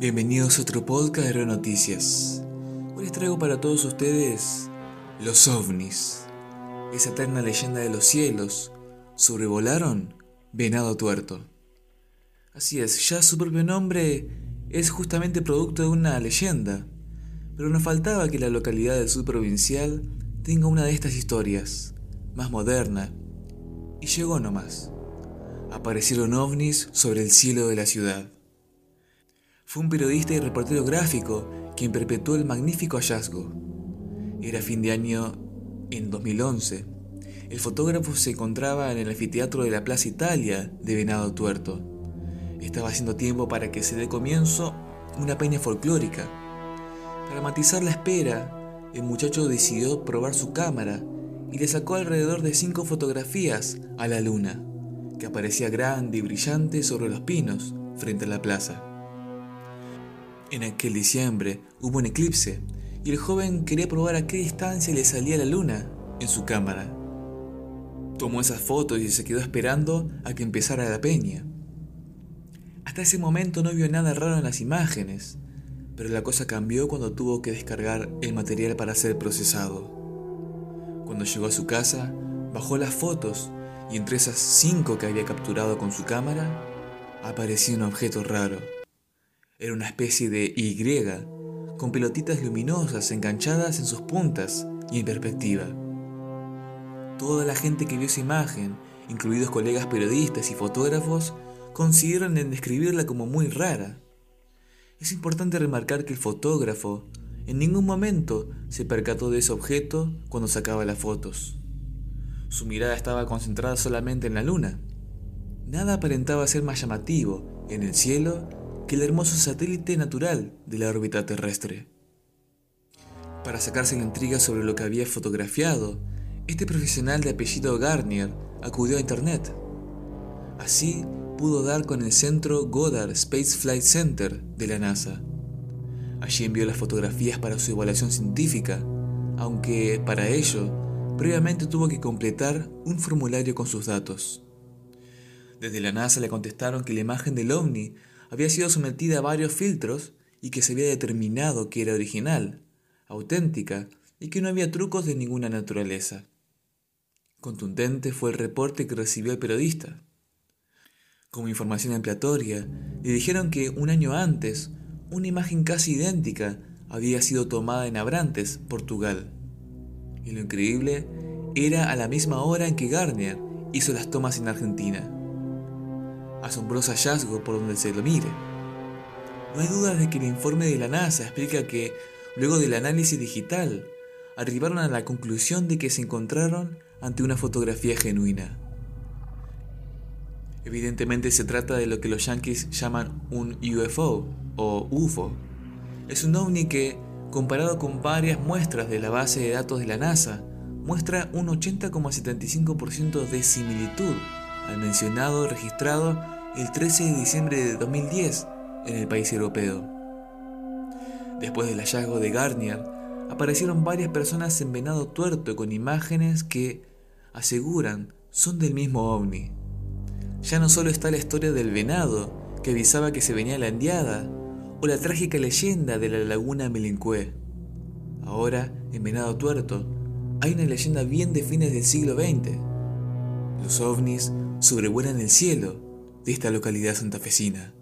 Bienvenidos a otro podcast de Noticias. Hoy les traigo para todos ustedes los ovnis, esa eterna leyenda de los cielos. Sobrevolaron Venado Tuerto. Así es, ya su propio nombre es justamente producto de una leyenda, pero nos faltaba que la localidad del sur provincial tenga una de estas historias, más moderna, y llegó nomás. Aparecieron ovnis sobre el cielo de la ciudad. Fue un periodista y reportero gráfico quien perpetuó el magnífico hallazgo. Era fin de año en 2011. El fotógrafo se encontraba en el anfiteatro de la Plaza Italia de Venado Tuerto. Estaba haciendo tiempo para que se dé comienzo una peña folclórica. Para matizar la espera, el muchacho decidió probar su cámara y le sacó alrededor de cinco fotografías a la luna, que aparecía grande y brillante sobre los pinos frente a la plaza. En aquel diciembre hubo un eclipse y el joven quería probar a qué distancia le salía la luna en su cámara. Tomó esas fotos y se quedó esperando a que empezara la peña. Hasta ese momento no vio nada raro en las imágenes, pero la cosa cambió cuando tuvo que descargar el material para ser procesado. Cuando llegó a su casa, bajó las fotos y entre esas cinco que había capturado con su cámara, apareció un objeto raro. Era una especie de Y, con pelotitas luminosas enganchadas en sus puntas y en perspectiva. Toda la gente que vio esa imagen, incluidos colegas periodistas y fotógrafos, consiguieron en describirla como muy rara. Es importante remarcar que el fotógrafo en ningún momento se percató de ese objeto cuando sacaba las fotos. Su mirada estaba concentrada solamente en la luna. Nada aparentaba ser más llamativo en el cielo que el hermoso satélite natural de la órbita terrestre. Para sacarse la intriga sobre lo que había fotografiado, este profesional de apellido Garnier acudió a Internet. Así pudo dar con el centro Goddard Space Flight Center de la NASA. Allí envió las fotografías para su evaluación científica, aunque para ello previamente tuvo que completar un formulario con sus datos. Desde la NASA le contestaron que la imagen del ovni había sido sometida a varios filtros y que se había determinado que era original, auténtica y que no había trucos de ninguna naturaleza. Contundente fue el reporte que recibió el periodista. Como información ampliatoria, le dijeron que un año antes, una imagen casi idéntica había sido tomada en Abrantes, Portugal. Y lo increíble era a la misma hora en que Garnier hizo las tomas en Argentina asombroso hallazgo por donde se lo mire. No hay duda de que el informe de la NASA explica que, luego del análisis digital, arribaron a la conclusión de que se encontraron ante una fotografía genuina. Evidentemente se trata de lo que los yankees llaman un UFO o UFO. Es un ovni que, comparado con varias muestras de la base de datos de la NASA, muestra un 80,75% de similitud al mencionado registrado el 13 de diciembre de 2010 en el país europeo. Después del hallazgo de Garnier, aparecieron varias personas en venado tuerto con imágenes que aseguran son del mismo ovni. Ya no solo está la historia del venado, que avisaba que se venía la endiada, o la trágica leyenda de la laguna Melincué. Ahora, en Venado Tuerto, hay una leyenda bien de fines del siglo XX. Los ovnis sobrevuelan el cielo de esta localidad santafesina.